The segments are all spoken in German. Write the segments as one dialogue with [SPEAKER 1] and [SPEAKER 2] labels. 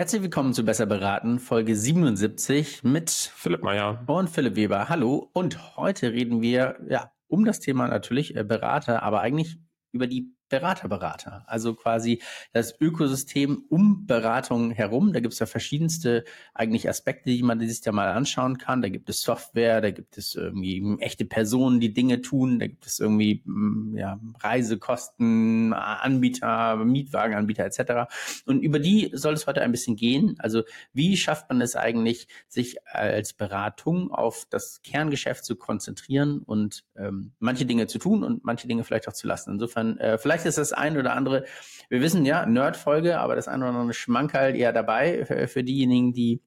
[SPEAKER 1] Herzlich willkommen zu Besser beraten, Folge 77 mit
[SPEAKER 2] Philipp Meyer
[SPEAKER 1] und Philipp Weber. Hallo. Und heute reden wir ja um das Thema natürlich äh, Berater, aber eigentlich über die Berater, Berater. Also quasi das Ökosystem um Beratung herum. Da gibt es ja verschiedenste eigentlich Aspekte, die man sich da mal anschauen kann. Da gibt es Software, da gibt es irgendwie echte Personen, die Dinge tun, da gibt es irgendwie mm, ja, Reisekosten, Anbieter, Mietwagenanbieter etc. Und über die soll es heute ein bisschen gehen. Also wie schafft man es eigentlich, sich als Beratung auf das Kerngeschäft zu konzentrieren und ähm, manche Dinge zu tun und manche Dinge vielleicht auch zu lassen. Insofern äh, vielleicht vielleicht ist das ein oder andere, wir wissen ja, Nerd-Folge, aber das ein oder andere Schmankerl eher dabei für, für diejenigen, die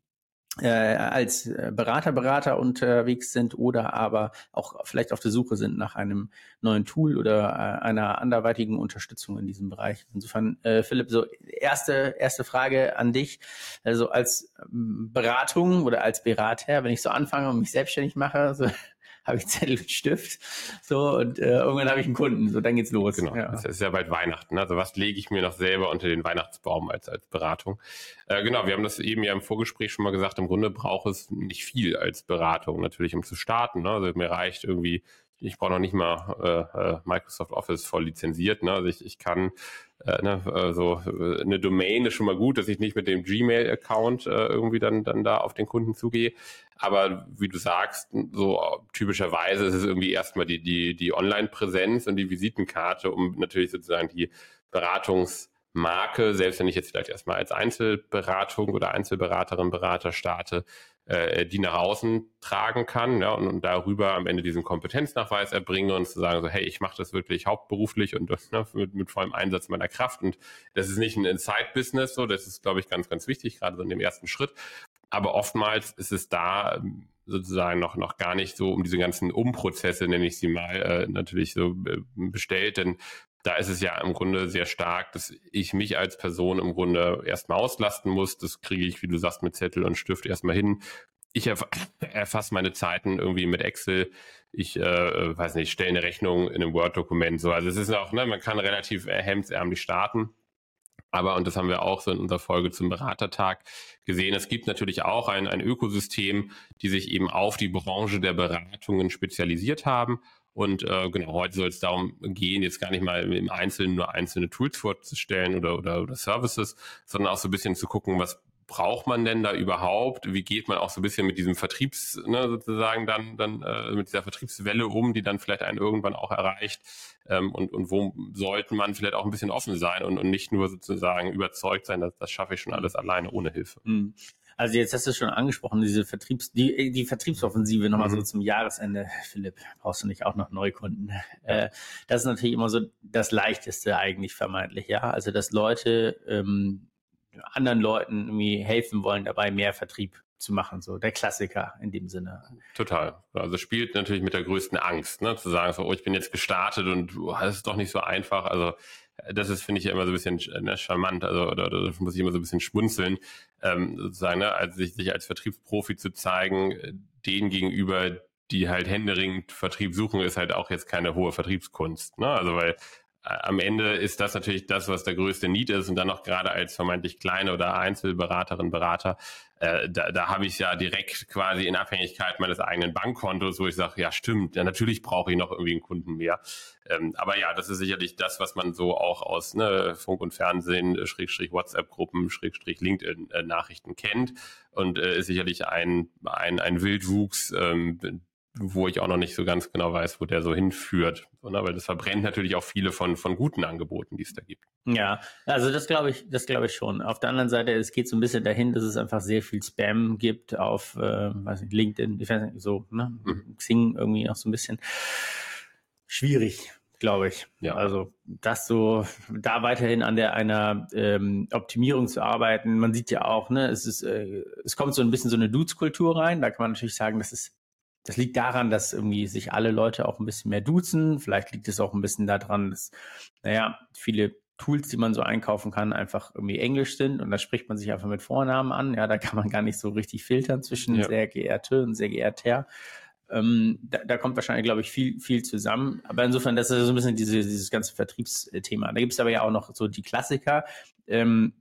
[SPEAKER 1] äh, als Berater, Berater unterwegs sind oder aber auch vielleicht auf der Suche sind nach einem neuen Tool oder äh, einer anderweitigen Unterstützung in diesem Bereich. Insofern, äh, Philipp, so erste, erste Frage an dich. Also als ähm, Beratung oder als Berater, wenn ich so anfange und mich selbstständig mache, so habe ich Zettel und Stift. So, und äh, irgendwann habe ich einen Kunden. So, dann geht's los.
[SPEAKER 2] Genau. Ja. Es ist ja bald Weihnachten. Also was lege ich mir noch selber unter den Weihnachtsbaum als, als Beratung? Äh, genau, wir haben das eben ja im Vorgespräch schon mal gesagt. Im Grunde braucht es nicht viel als Beratung, natürlich, um zu starten. Ne? Also mir reicht irgendwie ich brauche noch nicht mal äh, äh, Microsoft Office voll lizenziert. Ne? Also ich, ich kann äh, ne, so äh, eine Domain ist schon mal gut, dass ich nicht mit dem Gmail-Account äh, irgendwie dann dann da auf den Kunden zugehe. Aber wie du sagst, so typischerweise ist es irgendwie erstmal die die die Online-Präsenz und die Visitenkarte, um natürlich sozusagen die Beratungsmarke, selbst wenn ich jetzt vielleicht erstmal als Einzelberatung oder Einzelberaterin, Berater starte, äh, die nach außen tragen kann ja, und, und darüber am Ende diesen Kompetenznachweis erbringe und zu sagen, so, hey, ich mache das wirklich hauptberuflich und ne, mit, mit vollem Einsatz meiner Kraft. Und das ist nicht ein Inside-Business, so, das ist, glaube ich, ganz, ganz wichtig, gerade so in dem ersten Schritt. Aber oftmals ist es da ähm, sozusagen noch, noch gar nicht so um diese ganzen Umprozesse, nenne ich sie mal, äh, natürlich so äh, bestellt. Denn da ist es ja im Grunde sehr stark, dass ich mich als Person im Grunde erstmal auslasten muss. Das kriege ich, wie du sagst, mit Zettel und Stift erstmal hin. Ich erf erfasse meine Zeiten irgendwie mit Excel. Ich äh, weiß nicht, stelle eine Rechnung in einem Word-Dokument. So, also es ist auch, ne, man kann relativ äh, hemdsärmlich starten. Aber, und das haben wir auch so in unserer Folge zum Beratertag gesehen, es gibt natürlich auch ein, ein Ökosystem, die sich eben auf die Branche der Beratungen spezialisiert haben und äh, genau, heute soll es darum gehen, jetzt gar nicht mal im Einzelnen nur einzelne Tools vorzustellen oder, oder, oder Services, sondern auch so ein bisschen zu gucken, was braucht man denn da überhaupt? Wie geht man auch so ein bisschen mit diesem Vertriebs, ne, sozusagen dann, dann äh, mit dieser Vertriebswelle um, die dann vielleicht einen irgendwann auch erreicht? Ähm, und, und wo sollte man vielleicht auch ein bisschen offen sein und, und nicht nur sozusagen überzeugt sein, dass das schaffe ich schon alles alleine ohne Hilfe. Mhm.
[SPEAKER 1] Also jetzt hast du schon angesprochen, diese Vertriebs, die, die Vertriebsoffensive nochmal mhm. so zum Jahresende, Philipp, brauchst du nicht auch noch Neukunden. Äh, das ist natürlich immer so das Leichteste eigentlich vermeintlich, ja. Also dass Leute ähm, anderen Leuten irgendwie helfen wollen, dabei mehr Vertrieb zu machen, so der Klassiker in dem Sinne.
[SPEAKER 2] Total. Also spielt natürlich mit der größten Angst, ne, zu sagen, so, oh, ich bin jetzt gestartet und oh, das ist doch nicht so einfach. Also das ist, finde ich, immer so ein bisschen ne, charmant, also oder, oder muss ich immer so ein bisschen schmunzeln, ähm, sozusagen, ne, also sich, sich als Vertriebsprofi zu zeigen, denen gegenüber, die halt händeringend Vertrieb suchen, ist halt auch jetzt keine hohe Vertriebskunst. Ne? Also weil am Ende ist das natürlich das, was der größte Need ist und dann noch gerade als vermeintlich kleine oder Einzelberaterin, Berater, äh, da, da habe ich ja direkt quasi in Abhängigkeit meines eigenen Bankkontos, wo ich sage, ja stimmt, ja natürlich brauche ich noch irgendwie einen Kunden mehr. Ähm, aber ja, das ist sicherlich das, was man so auch aus ne, Funk und Fernsehen, äh, Schrägstrich WhatsApp-Gruppen, Schrägstrich LinkedIn-Nachrichten äh, kennt und äh, ist sicherlich ein, ein, ein Wildwuchs, ähm, wo ich auch noch nicht so ganz genau weiß, wo der so hinführt. So, ne? Weil das verbrennt natürlich auch viele von, von guten Angeboten, die es da gibt.
[SPEAKER 1] Ja, also das glaube ich, das glaube ich schon. Auf der anderen Seite, es geht so ein bisschen dahin, dass es einfach sehr viel Spam gibt auf, äh, weiß nicht, LinkedIn, ich weiß nicht, so, ne? Mhm. Xing irgendwie noch so ein bisschen schwierig glaube ich. Ja. Also das so, da weiterhin an der einer ähm, Optimierung zu arbeiten. Man sieht ja auch, ne, es ist, äh, es kommt so ein bisschen so eine Dudes-Kultur rein. Da kann man natürlich sagen, das ist das liegt daran, dass irgendwie sich alle Leute auch ein bisschen mehr duzen. Vielleicht liegt es auch ein bisschen daran, dass, naja, viele Tools, die man so einkaufen kann, einfach irgendwie Englisch sind und da spricht man sich einfach mit Vornamen an. Ja, da kann man gar nicht so richtig filtern zwischen ja. sehr geehrte und sehr geehrter. Ähm, da, da kommt wahrscheinlich, glaube ich, viel, viel zusammen. Aber insofern, das ist so ein bisschen diese, dieses ganze Vertriebsthema. Da gibt es aber ja auch noch so die Klassiker. Ähm,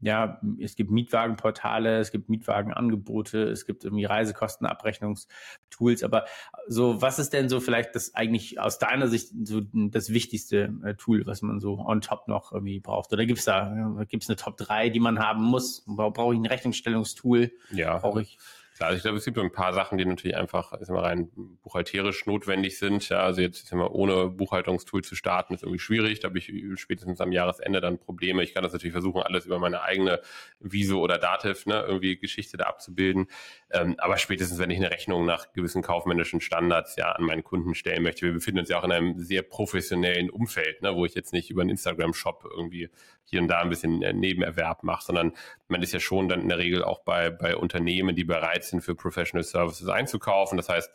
[SPEAKER 1] ja, es gibt Mietwagenportale, es gibt Mietwagenangebote, es gibt irgendwie Reisekostenabrechnungstools, aber so, was ist denn so vielleicht das eigentlich aus deiner Sicht so das wichtigste äh, Tool, was man so on top noch irgendwie braucht? Oder gibt's da, gibt's eine Top 3, die man haben muss? Brauche ich ein Rechnungsstellungstool?
[SPEAKER 2] Ja.
[SPEAKER 1] Brauche ich
[SPEAKER 2] Klar, also ich glaube, es gibt ein paar Sachen, die natürlich einfach ist mal, rein buchhalterisch notwendig sind. Ja, also jetzt ist immer ohne Buchhaltungstool zu starten, ist irgendwie schwierig. Da habe ich spätestens am Jahresende dann Probleme. Ich kann das natürlich versuchen, alles über meine eigene Viso oder Dativ, ne, irgendwie Geschichte da abzubilden. Ähm, aber spätestens, wenn ich eine Rechnung nach gewissen kaufmännischen Standards ja an meinen Kunden stellen möchte, wir befinden uns ja auch in einem sehr professionellen Umfeld, ne, wo ich jetzt nicht über einen Instagram-Shop irgendwie hier und da ein bisschen äh, Nebenerwerb mache, sondern man ist ja schon dann in der Regel auch bei, bei Unternehmen, die bereit sind, für Professional Services einzukaufen. Das heißt,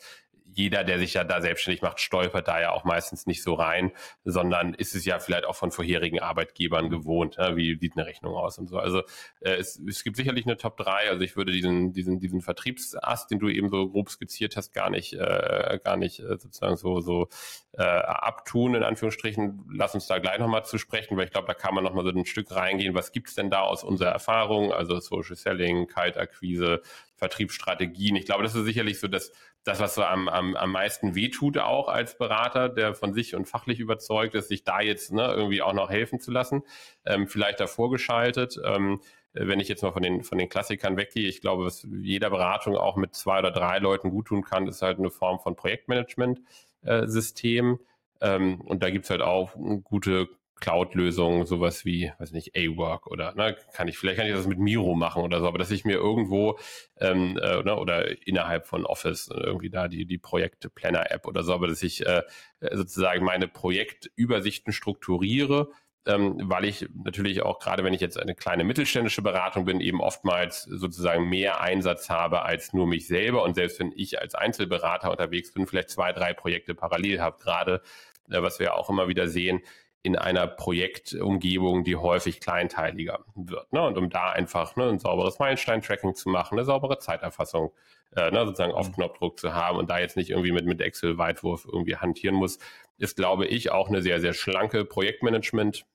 [SPEAKER 2] jeder, der sich ja da selbstständig macht, stolpert da ja auch meistens nicht so rein, sondern ist es ja vielleicht auch von vorherigen Arbeitgebern gewohnt. Ja, wie sieht eine Rechnung aus und so. Also äh, es, es gibt sicherlich eine Top 3. Also ich würde diesen, diesen, diesen Vertriebsast, den du eben so grob skizziert hast, gar nicht, äh, gar nicht äh, sozusagen so, so äh, abtun, in Anführungsstrichen. Lass uns da gleich nochmal zu sprechen, weil ich glaube, da kann man nochmal so ein Stück reingehen. Was gibt's denn da aus unserer Erfahrung? Also Social Selling, Kaltakquise, Vertriebsstrategien. Ich glaube, das ist sicherlich so das, das was so am, am, am meisten wehtut auch als Berater, der von sich und fachlich überzeugt ist, sich da jetzt ne, irgendwie auch noch helfen zu lassen. Ähm, vielleicht davor geschaltet. Ähm, wenn ich jetzt mal von den, von den Klassikern weggehe, ich glaube, was jeder Beratung auch mit zwei oder drei Leuten gut tun kann, ist halt eine Form von Projektmanagement-System. Äh, ähm, und da gibt's halt auch gute Cloud-Lösungen, sowas wie, weiß nicht, A-Work oder ne, kann ich, vielleicht kann ich das mit Miro machen oder so, aber dass ich mir irgendwo ähm, äh, ne, oder innerhalb von Office irgendwie da die, die Projektplanner-App oder so, aber dass ich äh, sozusagen meine Projektübersichten strukturiere, ähm, weil ich natürlich auch gerade, wenn ich jetzt eine kleine mittelständische Beratung bin, eben oftmals sozusagen mehr Einsatz habe als nur mich selber. Und selbst wenn ich als Einzelberater unterwegs bin, vielleicht zwei, drei Projekte parallel habe, gerade äh, was wir auch immer wieder sehen, in einer Projektumgebung, die häufig kleinteiliger wird. Ne? Und um da einfach ne, ein sauberes Meilenstein-Tracking zu machen, eine saubere Zeiterfassung, äh, ne, sozusagen auf mhm. Knopfdruck zu haben und da jetzt nicht irgendwie mit, mit Excel-Weitwurf irgendwie hantieren muss, ist, glaube ich, auch eine sehr, sehr schlanke Projektmanagement-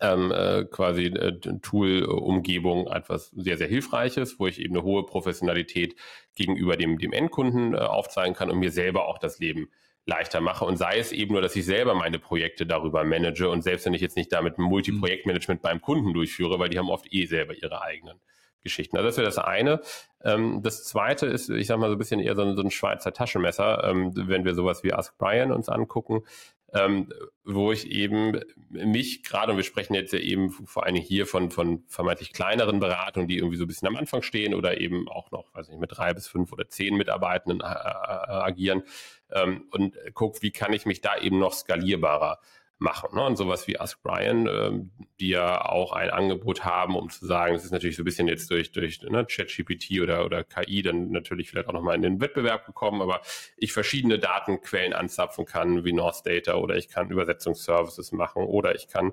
[SPEAKER 2] ähm, äh, quasi äh, Tool-Umgebung etwas sehr, sehr Hilfreiches, wo ich eben eine hohe Professionalität gegenüber dem, dem Endkunden äh, aufzeigen kann und mir selber auch das Leben leichter mache und sei es eben nur, dass ich selber meine Projekte darüber manage und selbst wenn ich jetzt nicht damit Multiprojektmanagement beim Kunden durchführe, weil die haben oft eh selber ihre eigenen Geschichten. Also das wäre das eine. Ähm, das zweite ist, ich sag mal so ein bisschen eher so ein, Schweizer Taschenmesser, ähm, wenn wir sowas wie Ask Brian uns angucken ähm, wo ich eben mich gerade, und wir sprechen jetzt ja eben vor allem hier von, von vermeintlich kleineren Beratungen, die irgendwie so ein bisschen am Anfang stehen oder eben auch noch, weiß nicht, mit drei bis fünf oder zehn Mitarbeitenden äh, äh agieren ähm, und guck, wie kann ich mich da eben noch skalierbarer machen. Ne? Und sowas wie Ask Brian, ähm, die ja auch ein Angebot haben, um zu sagen, es ist natürlich so ein bisschen jetzt durch, durch ne, ChatGPT oder, oder KI dann natürlich vielleicht auch nochmal in den Wettbewerb gekommen, aber ich verschiedene Datenquellen anzapfen kann, wie North Data oder ich kann Übersetzungsservices machen oder ich kann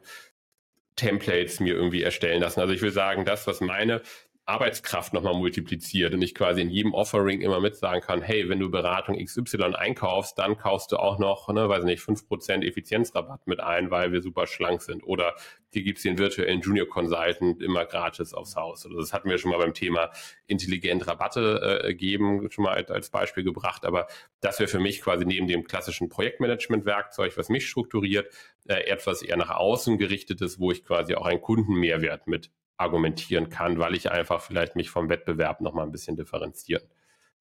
[SPEAKER 2] Templates mir irgendwie erstellen lassen. Also ich will sagen, das, was meine Arbeitskraft nochmal multipliziert und ich quasi in jedem Offering immer mit sagen kann, hey, wenn du Beratung XY einkaufst, dann kaufst du auch noch, ne, weiß nicht, fünf Prozent Effizienzrabatt mit ein, weil wir super schlank sind. Oder dir gibt's den virtuellen Junior Consultant immer gratis aufs Haus. Also das hatten wir schon mal beim Thema intelligent Rabatte äh, geben, schon mal als, als Beispiel gebracht. Aber das wäre für mich quasi neben dem klassischen Projektmanagement-Werkzeug, was mich strukturiert, äh, etwas eher nach außen gerichtetes, wo ich quasi auch einen Kundenmehrwert mit argumentieren kann, weil ich einfach vielleicht mich vom Wettbewerb noch mal ein bisschen differenzieren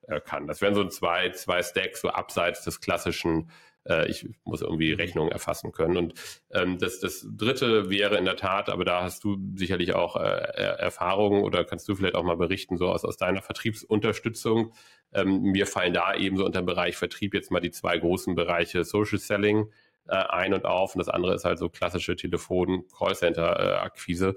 [SPEAKER 2] äh, kann. Das wären so zwei, zwei Stacks, so abseits des klassischen, äh, ich muss irgendwie mhm. Rechnungen erfassen können. Und ähm, das, das dritte wäre in der Tat, aber da hast du sicherlich auch äh, Erfahrungen oder kannst du vielleicht auch mal berichten, so aus, aus deiner Vertriebsunterstützung. Ähm, mir fallen da eben so unter dem Bereich Vertrieb jetzt mal die zwei großen Bereiche Social Selling äh, ein und auf und das andere ist halt so klassische Telefon-Callcenter-Akquise.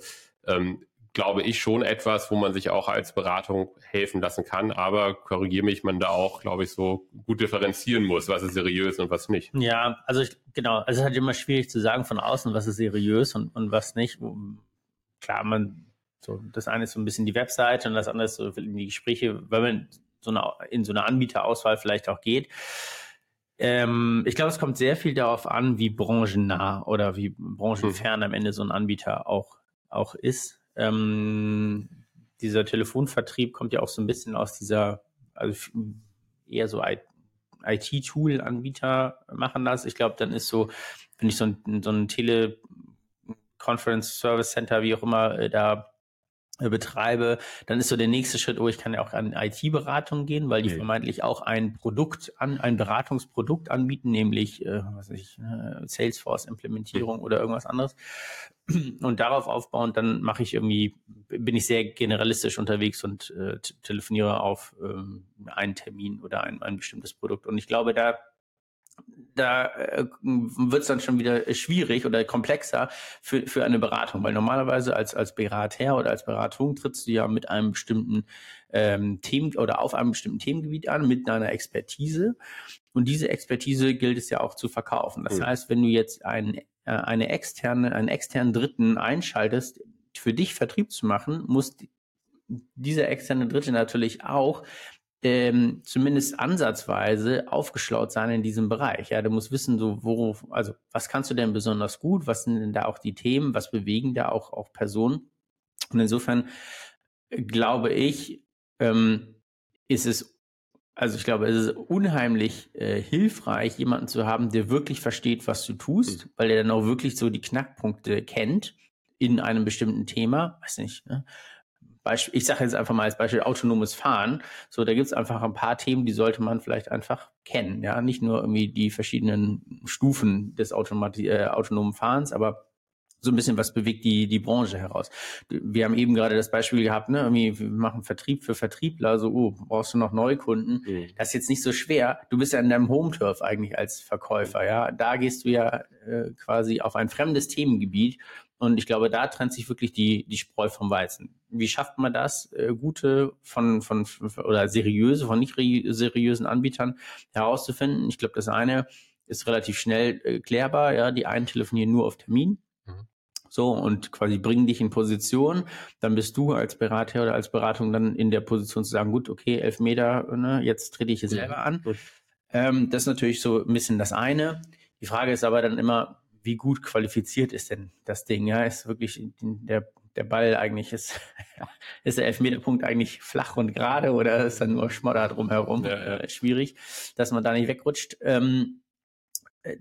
[SPEAKER 2] Ähm, glaube ich, schon etwas, wo man sich auch als Beratung helfen lassen kann. Aber korrigiere mich, man da auch, glaube ich, so gut differenzieren muss, was ist seriös und was nicht.
[SPEAKER 1] Ja, also ich, genau, also es ist halt immer schwierig zu sagen von außen, was ist seriös und, und was nicht. Klar, man, so, das eine ist so ein bisschen die Webseite und das andere ist so in die Gespräche, wenn man so eine, in so eine Anbieterauswahl vielleicht auch geht. Ähm, ich glaube, es kommt sehr viel darauf an, wie branchennah oder wie branchenfern am Ende so ein Anbieter auch, auch ist Ähm, dieser Telefonvertrieb kommt ja auch so ein bisschen aus dieser, also eher so IT-Tool-Anbieter machen das. Ich glaube, dann ist so, wenn ich so ein, so ein Tele-Conference Service Center, wie auch immer, äh, da betreibe, dann ist so der nächste Schritt, oh, ich kann ja auch an IT-Beratung gehen, weil die okay. vermeintlich auch ein Produkt an, ein Beratungsprodukt anbieten, nämlich, äh, was weiß ich, äh, Salesforce-Implementierung oder irgendwas anderes. Und darauf aufbauend, dann mache ich irgendwie, bin ich sehr generalistisch unterwegs und äh, telefoniere auf ähm, einen Termin oder ein, ein bestimmtes Produkt. Und ich glaube, da da äh, wird es dann schon wieder schwierig oder komplexer für, für eine Beratung, weil normalerweise als, als Berater oder als Beratung trittst du ja mit einem bestimmten ähm, Themen oder auf einem bestimmten Themengebiet an, mit deiner Expertise. Und diese Expertise gilt es ja auch zu verkaufen. Das mhm. heißt, wenn du jetzt ein, äh, eine externe, einen externen Dritten einschaltest, für dich Vertrieb zu machen, muss dieser externe Dritte natürlich auch ähm, zumindest ansatzweise aufgeschlaut sein in diesem Bereich. Ja, du musst wissen, so wo, also was kannst du denn besonders gut? Was sind denn da auch die Themen? Was bewegen da auch auch Personen? Und insofern glaube ich, ähm, ist es also ich glaube, es ist unheimlich äh, hilfreich, jemanden zu haben, der wirklich versteht, was du tust, mhm. weil er dann auch wirklich so die Knackpunkte kennt in einem bestimmten Thema. Weiß nicht, ne? Beispiel, ich sage jetzt einfach mal als Beispiel autonomes Fahren. So, da gibt es einfach ein paar Themen, die sollte man vielleicht einfach kennen. Ja, nicht nur irgendwie die verschiedenen Stufen des Automati äh, autonomen Fahrens, aber so ein bisschen, was bewegt die, die Branche heraus. Wir haben eben gerade das Beispiel gehabt, ne, irgendwie, wir machen Vertrieb für Vertriebler, so, oh, brauchst du noch Neukunden? Mhm. Das ist jetzt nicht so schwer. Du bist ja in deinem Home-Turf eigentlich als Verkäufer, ja. Da gehst du ja äh, quasi auf ein fremdes Themengebiet und ich glaube, da trennt sich wirklich die, die Spreu vom Weizen. Wie schafft man das, äh, gute von, von, oder seriöse, von nicht seriösen Anbietern herauszufinden? Ich glaube, das eine ist relativ schnell äh, klärbar. Ja, die einen telefonieren nur auf Termin. Mhm. So, und quasi bringen dich in Position. Dann bist du als Berater oder als Beratung dann in der Position zu sagen, gut, okay, elf Meter, ne, jetzt trete ich hier selber an. Ähm, das ist natürlich so ein bisschen das eine. Die Frage ist aber dann immer, wie gut qualifiziert ist denn das Ding? Ja, ist wirklich der, der Ball eigentlich, ist, ist der Elfmeterpunkt eigentlich flach und gerade oder ist dann nur Schmodder drumherum? Ja, ja. Äh, schwierig, dass man da nicht wegrutscht. Ähm, äh,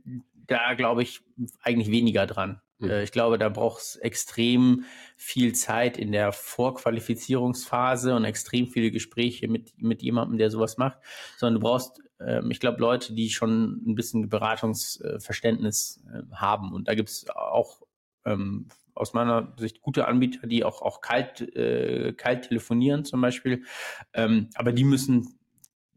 [SPEAKER 1] da glaube ich eigentlich weniger dran. Mhm. Ich glaube, da braucht es extrem viel Zeit in der Vorqualifizierungsphase und extrem viele Gespräche mit, mit jemandem, der sowas macht, sondern du brauchst ähm, ich glaube, Leute, die schon ein bisschen Beratungsverständnis haben. Und da gibt es auch ähm, aus meiner Sicht gute Anbieter, die auch, auch kalt, äh, kalt telefonieren zum Beispiel. Ähm, aber die müssen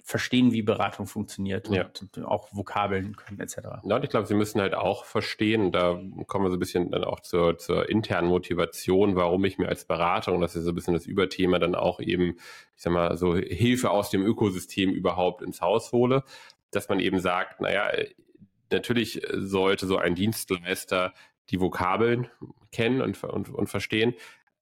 [SPEAKER 1] verstehen, wie Beratung funktioniert ja. und auch Vokabeln können etc.
[SPEAKER 2] Ja, und ich glaube, sie müssen halt auch verstehen, da kommen wir so ein bisschen dann auch zur, zur internen Motivation, warum ich mir als Berater, und das ist so ein bisschen das Überthema, dann auch eben, ich sag mal, so Hilfe aus dem Ökosystem überhaupt ins Haus hole, dass man eben sagt, naja, natürlich sollte so ein Dienstleister die Vokabeln kennen und, und, und verstehen,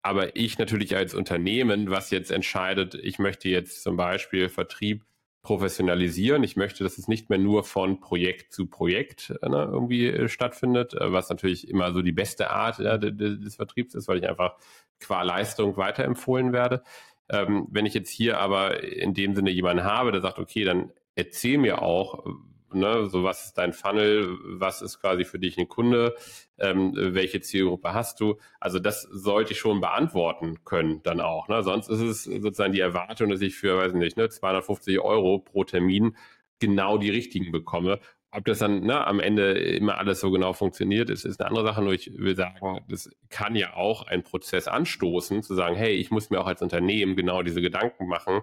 [SPEAKER 2] aber ich natürlich als Unternehmen, was jetzt entscheidet, ich möchte jetzt zum Beispiel Vertrieb professionalisieren. Ich möchte, dass es nicht mehr nur von Projekt zu Projekt äh, ne, irgendwie äh, stattfindet, äh, was natürlich immer so die beste Art ja, des Vertriebs ist, weil ich einfach qua Leistung weiterempfohlen werde. Ähm, wenn ich jetzt hier aber in dem Sinne jemanden habe, der sagt, okay, dann erzähl mir auch, ne, so was ist dein Funnel, was ist quasi für dich ein Kunde, ähm, welche Zielgruppe hast du? Also das sollte ich schon beantworten können dann auch. Ne? Sonst ist es sozusagen die Erwartung, dass ich für, weiß nicht, ne, 250 Euro pro Termin genau die richtigen bekomme. Ob das dann ne, am Ende immer alles so genau funktioniert, ist, ist eine andere Sache. Nur ich will sagen, das kann ja auch einen Prozess anstoßen, zu sagen, hey, ich muss mir auch als Unternehmen genau diese Gedanken machen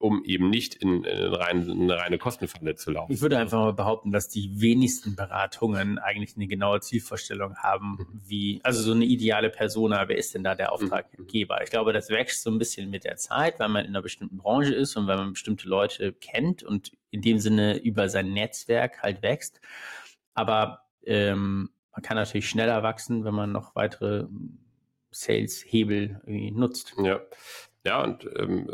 [SPEAKER 2] um eben nicht in, in, rein, in eine reine Kostenfalle zu laufen.
[SPEAKER 1] Ich würde einfach mal behaupten, dass die wenigsten Beratungen eigentlich eine genaue Zielvorstellung haben, mhm. wie, also so eine ideale Persona, wer ist denn da der Auftraggeber? Mhm. Ich glaube, das wächst so ein bisschen mit der Zeit, weil man in einer bestimmten Branche ist und weil man bestimmte Leute kennt und in dem Sinne über sein Netzwerk halt wächst. Aber ähm, man kann natürlich schneller wachsen, wenn man noch weitere Sales-Hebel nutzt.
[SPEAKER 2] Ja, ja und ähm,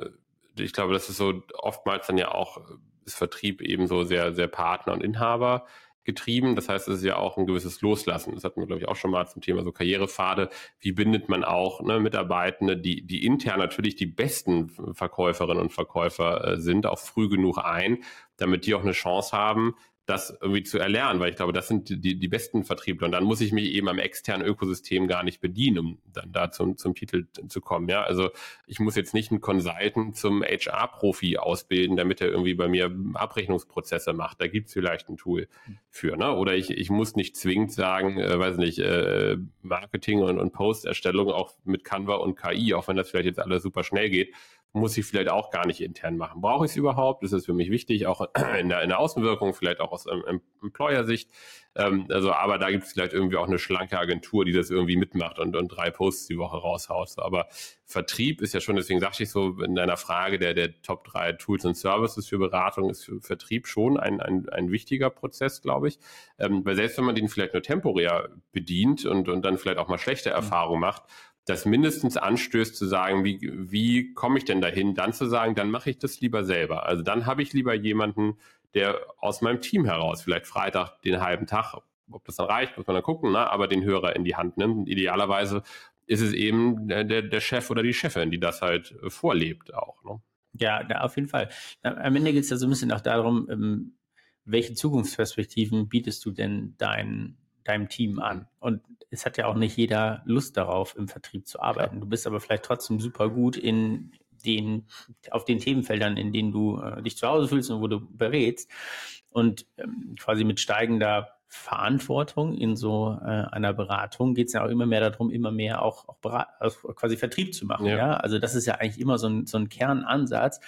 [SPEAKER 2] ich glaube, das ist so oftmals dann ja auch, ist Vertrieb eben so sehr, sehr Partner und Inhaber getrieben. Das heißt, es ist ja auch ein gewisses Loslassen. Das hatten wir, glaube ich, auch schon mal zum Thema so Karrierepfade. Wie bindet man auch ne, Mitarbeitende, die, die intern natürlich die besten Verkäuferinnen und Verkäufer äh, sind, auch früh genug ein, damit die auch eine Chance haben, das irgendwie zu erlernen, weil ich glaube, das sind die, die besten Vertriebler. Und dann muss ich mich eben am externen Ökosystem gar nicht bedienen, um dann da zum, zum Titel zu kommen. Ja, also ich muss jetzt nicht einen Consultant zum HR-Profi ausbilden, damit er irgendwie bei mir Abrechnungsprozesse macht. Da gibt's vielleicht ein Tool für. Ne? Oder ich, ich muss nicht zwingend sagen, äh, weiß nicht, äh, Marketing und, und Posterstellung auch mit Canva und KI, auch wenn das vielleicht jetzt alles super schnell geht, muss ich vielleicht auch gar nicht intern machen. Brauche ich es überhaupt? Das ist für mich wichtig, auch in der, in der Außenwirkung, vielleicht auch aus ähm, Employer-Sicht. Ähm, also, aber da gibt es vielleicht irgendwie auch eine schlanke Agentur, die das irgendwie mitmacht und, und drei Posts die Woche raushaut. Aber Vertrieb ist ja schon, deswegen sagte ich so in deiner Frage, der, der Top drei Tools und Services für Beratung ist für Vertrieb schon ein, ein, ein wichtiger Prozess, glaube ich. Ähm, weil selbst wenn man den vielleicht nur temporär bedient und, und dann vielleicht auch mal schlechte mhm. Erfahrungen macht, das mindestens anstößt zu sagen, wie, wie komme ich denn dahin, dann zu sagen, dann mache ich das lieber selber. Also dann habe ich lieber jemanden, der aus meinem Team heraus, vielleicht Freitag den halben Tag, ob das dann reicht, muss man dann gucken, ne? aber den Hörer in die Hand nimmt. Und idealerweise ist es eben der, der Chef oder die Chefin, die das halt vorlebt auch. Ne?
[SPEAKER 1] Ja, auf jeden Fall. Am Ende geht es ja so ein bisschen auch darum, ähm, welche Zukunftsperspektiven bietest du denn deinen deinem Team an. Und es hat ja auch nicht jeder Lust darauf, im Vertrieb zu arbeiten. Du bist aber vielleicht trotzdem super gut in den, auf den Themenfeldern, in denen du äh, dich zu Hause fühlst und wo du berätst. Und ähm, quasi mit steigender Verantwortung in so äh, einer Beratung geht es ja auch immer mehr darum, immer mehr auch, auch also quasi Vertrieb zu machen. Ja. ja. Also das ist ja eigentlich immer so ein, so ein Kernansatz.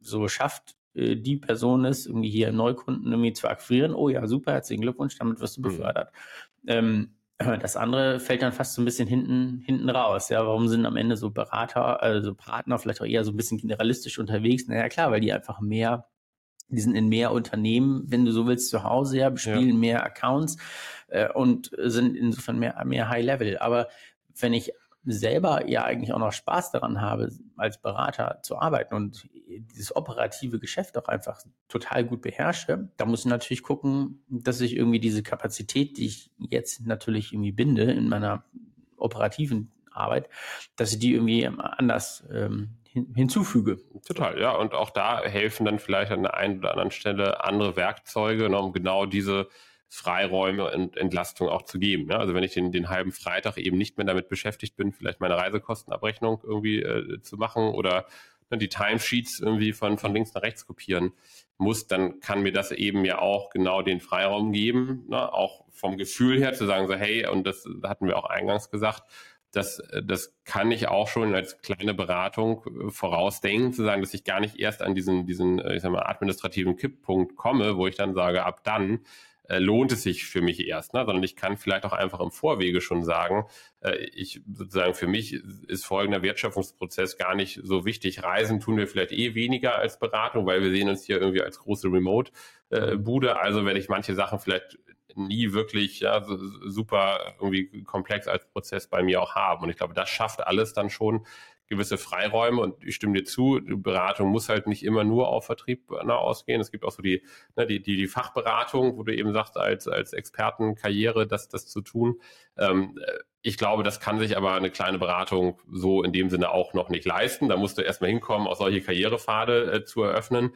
[SPEAKER 1] So schafft äh, die Person ist, irgendwie hier Neukunden irgendwie zu akquirieren. Oh ja, super, herzlichen Glückwunsch, damit wirst du mhm. befördert. Mhm. Ähm, das andere fällt dann fast so ein bisschen hinten, hinten raus. Ja, warum sind am Ende so Berater, also Partner vielleicht auch eher so ein bisschen generalistisch unterwegs? Naja, klar, weil die einfach mehr, die sind in mehr Unternehmen, wenn du so willst, zu Hause, ja, bespielen ja. mehr Accounts äh, und sind insofern mehr, mehr High Level. Aber wenn ich selber ja eigentlich auch noch Spaß daran habe, als Berater zu arbeiten und dieses operative Geschäft auch einfach total gut beherrsche, da muss ich natürlich gucken, dass ich irgendwie diese Kapazität, die ich jetzt natürlich irgendwie binde in meiner operativen Arbeit, dass ich die irgendwie anders ähm, hin hinzufüge.
[SPEAKER 2] Total, ja. Und auch da helfen dann vielleicht an der einen oder anderen Stelle andere Werkzeuge, ne, um genau diese Freiräume und Entlastung auch zu geben. Ja? Also wenn ich den, den halben Freitag eben nicht mehr damit beschäftigt bin, vielleicht meine Reisekostenabrechnung irgendwie äh, zu machen oder ne, die Timesheets irgendwie von, von links nach rechts kopieren muss, dann kann mir das eben ja auch genau den Freiraum geben, ne? auch vom Gefühl her zu sagen, so hey, und das hatten wir auch eingangs gesagt, das, das kann ich auch schon als kleine Beratung äh, vorausdenken, zu sagen, dass ich gar nicht erst an diesen, diesen äh, ich sag mal, administrativen Kipppunkt komme, wo ich dann sage, ab dann äh, lohnt es sich für mich erst, ne? sondern ich kann vielleicht auch einfach im Vorwege schon sagen, äh, ich sozusagen für mich ist folgender Wertschöpfungsprozess gar nicht so wichtig. Reisen tun wir vielleicht eh weniger als Beratung, weil wir sehen uns hier irgendwie als große Remote-Bude. also werde ich manche Sachen vielleicht nie wirklich ja, super irgendwie komplex als Prozess bei mir auch haben. Und ich glaube, das schafft alles dann schon gewisse Freiräume und ich stimme dir zu, die Beratung muss halt nicht immer nur auf Vertrieb na, ausgehen. Es gibt auch so die, ne, die, die, die Fachberatung, wo du eben sagst, als, als Expertenkarriere das, das zu tun. Ähm, ich glaube, das kann sich aber eine kleine Beratung so in dem Sinne auch noch nicht leisten. Da musst du erstmal hinkommen, auch solche Karrierepfade äh, zu eröffnen.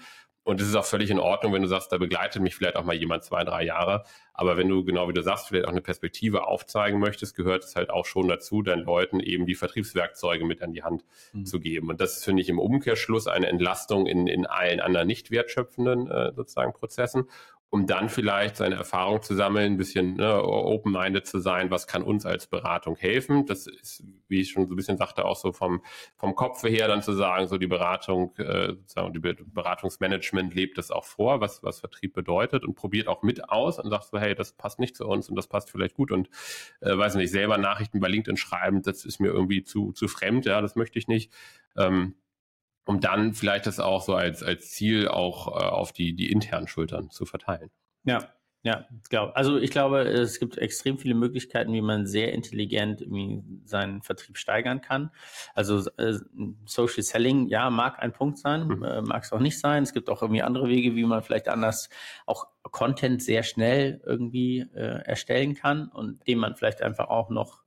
[SPEAKER 2] Und es ist auch völlig in Ordnung, wenn du sagst, da begleitet mich vielleicht auch mal jemand zwei, drei Jahre. Aber wenn du, genau wie du sagst, vielleicht auch eine Perspektive aufzeigen möchtest, gehört es halt auch schon dazu, deinen Leuten eben die Vertriebswerkzeuge mit an die Hand mhm. zu geben. Und das ist, finde ich, im Umkehrschluss eine Entlastung in, in allen anderen nicht wertschöpfenden äh, sozusagen Prozessen um dann vielleicht seine Erfahrung zu sammeln, ein bisschen ne, open-minded zu sein, was kann uns als Beratung helfen. Das ist, wie ich schon so ein bisschen sagte, auch so vom, vom Kopf her dann zu sagen, so die Beratung, äh, sozusagen die Beratungsmanagement lebt das auch vor, was, was Vertrieb bedeutet und probiert auch mit aus und sagt so, hey, das passt nicht zu uns und das passt vielleicht gut und äh, weiß nicht, selber Nachrichten bei LinkedIn schreiben, das ist mir irgendwie zu, zu fremd, ja, das möchte ich nicht. Ähm, um dann vielleicht das auch so als, als Ziel auch äh, auf die, die internen Schultern zu verteilen.
[SPEAKER 1] Ja, Ja, glaub, also ich glaube, es gibt extrem viele Möglichkeiten, wie man sehr intelligent seinen Vertrieb steigern kann. Also äh, Social Selling, ja, mag ein Punkt sein, mhm. äh, mag es auch nicht sein. Es gibt auch irgendwie andere Wege, wie man vielleicht anders auch Content sehr schnell irgendwie äh, erstellen kann und dem man vielleicht einfach auch noch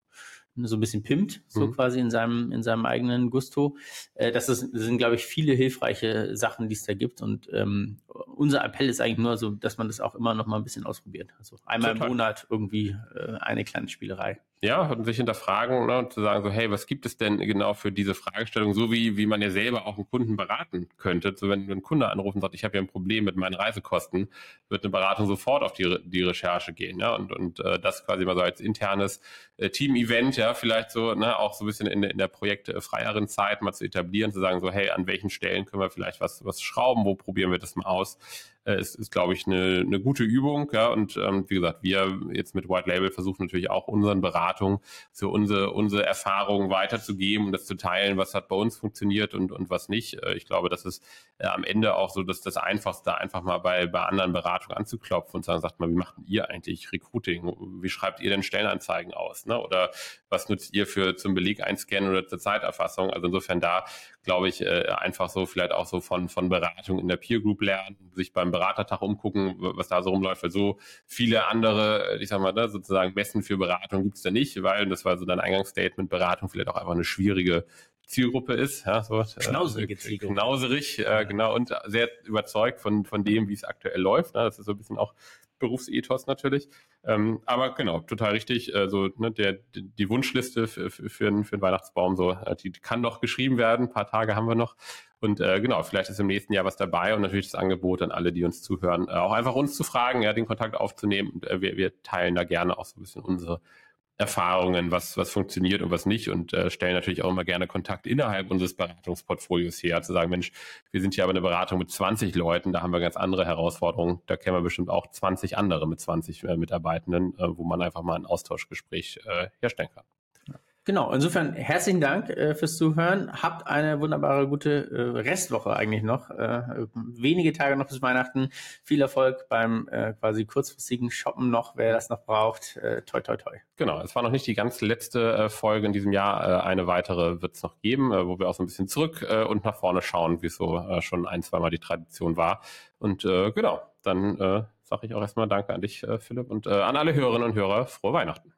[SPEAKER 1] so ein bisschen pimmt, so mhm. quasi in seinem, in seinem eigenen Gusto. Äh, das, ist, das sind, glaube ich, viele hilfreiche Sachen, die es da gibt. Und ähm, unser Appell ist eigentlich nur so, dass man das auch immer noch mal ein bisschen ausprobiert. Also einmal Total. im Monat irgendwie äh, eine kleine Spielerei.
[SPEAKER 2] Ja, und sich hinterfragen ne, und zu sagen so, hey, was gibt es denn genau für diese Fragestellung, so wie, wie man ja selber auch einen Kunden beraten könnte. So wenn ein Kunde anruft und sagt, ich habe ja ein Problem mit meinen Reisekosten, wird eine Beratung sofort auf die, die Recherche gehen. Ja? Und, und äh, das quasi mal so als internes äh, Team-Event, ja, vielleicht so, ne, auch so ein bisschen in, in der projektfreieren Zeit mal zu etablieren, zu sagen so, hey, an welchen Stellen können wir vielleicht was, was schrauben, wo probieren wir das mal aus äh, ist, ist glaube ich, eine, eine gute Übung. Ja? Und ähm, wie gesagt, wir jetzt mit White Label versuchen natürlich auch unseren Beratungen so unsere, unsere Erfahrungen weiterzugeben und das zu teilen, was hat bei uns funktioniert und, und was nicht. Äh, ich glaube, das ist äh, am Ende auch so dass das Einfachste, einfach mal bei, bei anderen Beratungen anzuklopfen und sagen, sagt mal, wie macht ihr eigentlich Recruiting? Wie schreibt ihr denn Stellenanzeigen aus? Ne? Oder was nutzt ihr für zum Beleg einscannen oder zur Zeiterfassung? Also insofern da glaube ich, äh, einfach so vielleicht auch so von, von Beratung in der Peer Group lernen, sich beim Beratertag umgucken, was da so rumläuft, weil so viele andere, äh, ich sag mal, ne, sozusagen Messen für Beratung gibt es da nicht, weil, das war so dein Eingangsstatement, Beratung vielleicht auch einfach eine schwierige Zielgruppe ist. Ja, so,
[SPEAKER 1] Knauserige äh, Zielgruppe.
[SPEAKER 2] Knauserig, äh, genau, und sehr überzeugt von, von dem, wie es aktuell läuft. Ne? Das ist so ein bisschen auch Berufsethos natürlich. Ähm, aber genau, total richtig. Äh, so, ne, der, die Wunschliste für, für, für, einen, für einen Weihnachtsbaum, so, äh, die kann noch geschrieben werden. Ein paar Tage haben wir noch. Und äh, genau, vielleicht ist im nächsten Jahr was dabei und natürlich das Angebot an alle, die uns zuhören, äh, auch einfach uns zu fragen, ja, den Kontakt aufzunehmen. Und äh, wir, wir teilen da gerne auch so ein bisschen unsere Erfahrungen, was, was funktioniert und was nicht und äh, stellen natürlich auch immer gerne Kontakt innerhalb unseres Beratungsportfolios her, zu sagen, Mensch, wir sind hier aber eine Beratung mit 20 Leuten, da haben wir ganz andere Herausforderungen, da kennen wir bestimmt auch 20 andere mit 20 äh, Mitarbeitenden, äh, wo man einfach mal ein Austauschgespräch äh, herstellen kann.
[SPEAKER 1] Genau, insofern herzlichen Dank äh, fürs Zuhören. Habt eine wunderbare, gute äh, Restwoche eigentlich noch. Äh, wenige Tage noch bis Weihnachten. Viel Erfolg beim äh, quasi kurzfristigen Shoppen noch, wer das noch braucht. Äh, toi, toi, toi.
[SPEAKER 2] Genau, es war noch nicht die ganz letzte äh, Folge in diesem Jahr. Äh, eine weitere wird es noch geben, äh, wo wir auch so ein bisschen zurück äh, und nach vorne schauen, wie es so äh, schon ein, zweimal die Tradition war. Und äh, genau, dann äh, sage ich auch erstmal Danke an dich, äh, Philipp, und äh, an alle Hörerinnen und Hörer. Frohe Weihnachten.